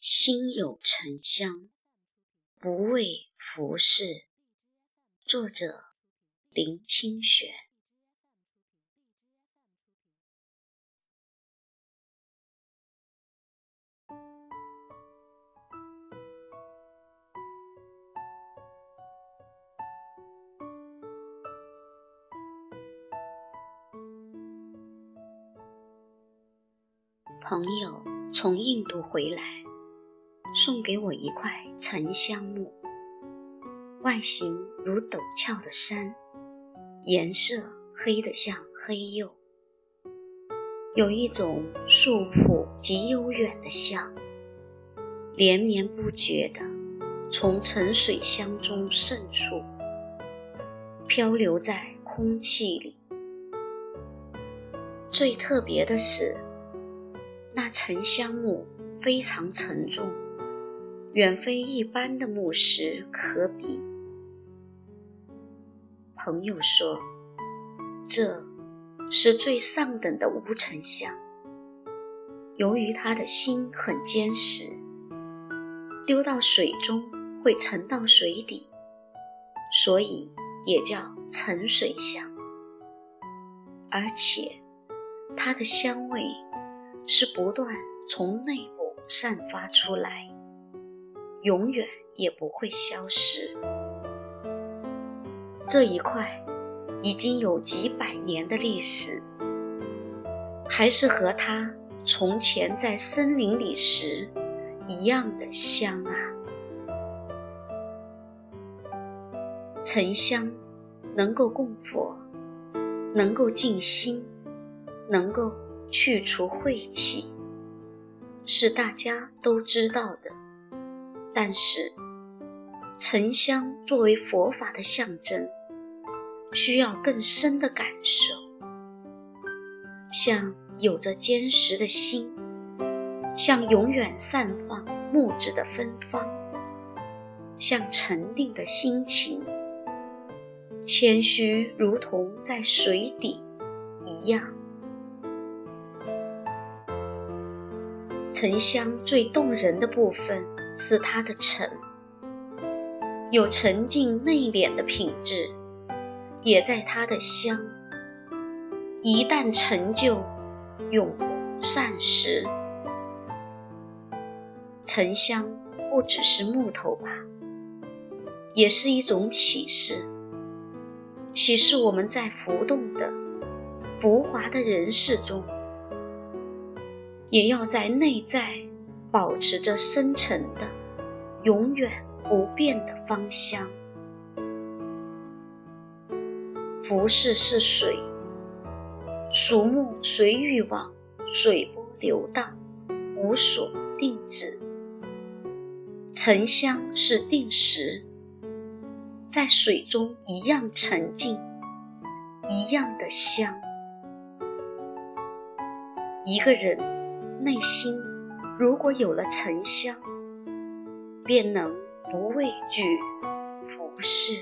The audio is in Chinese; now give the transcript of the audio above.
心有沉香，不畏浮世。作者：林清玄。朋友从印度回来。送给我一块沉香木，外形如陡峭的山，颜色黑得像黑釉，有一种素朴及悠远的香，连绵不绝地从沉水香中渗出，漂流在空气里。最特别的是，那沉香木非常沉重。远非一般的木石可比。朋友说，这是最上等的无尘香。由于它的心很坚实，丢到水中会沉到水底，所以也叫沉水香。而且，它的香味是不断从内部散发出来。永远也不会消失。这一块已经有几百年的历史，还是和它从前在森林里时一样的香啊！沉香能够供佛，能够静心，能够去除晦气，是大家都知道的。但是，沉香作为佛法的象征，需要更深的感受，像有着坚实的心，像永远散放木质的芬芳，像沉定的心情，谦虚如同在水底一样。沉香最动人的部分。是它的沉，有沉静内敛的品质，也在它的香。一旦成就，永不散失。沉香不只是木头吧，也是一种启示，启示我们在浮动的、浮华的人世中，也要在内在。保持着深沉的、永远不变的芳香。浮世是水，俗木随欲望，水波流荡，无所定止。沉香是定时，在水中一样沉静，一样的香。一个人内心。如果有了沉香，便能不畏惧浮世。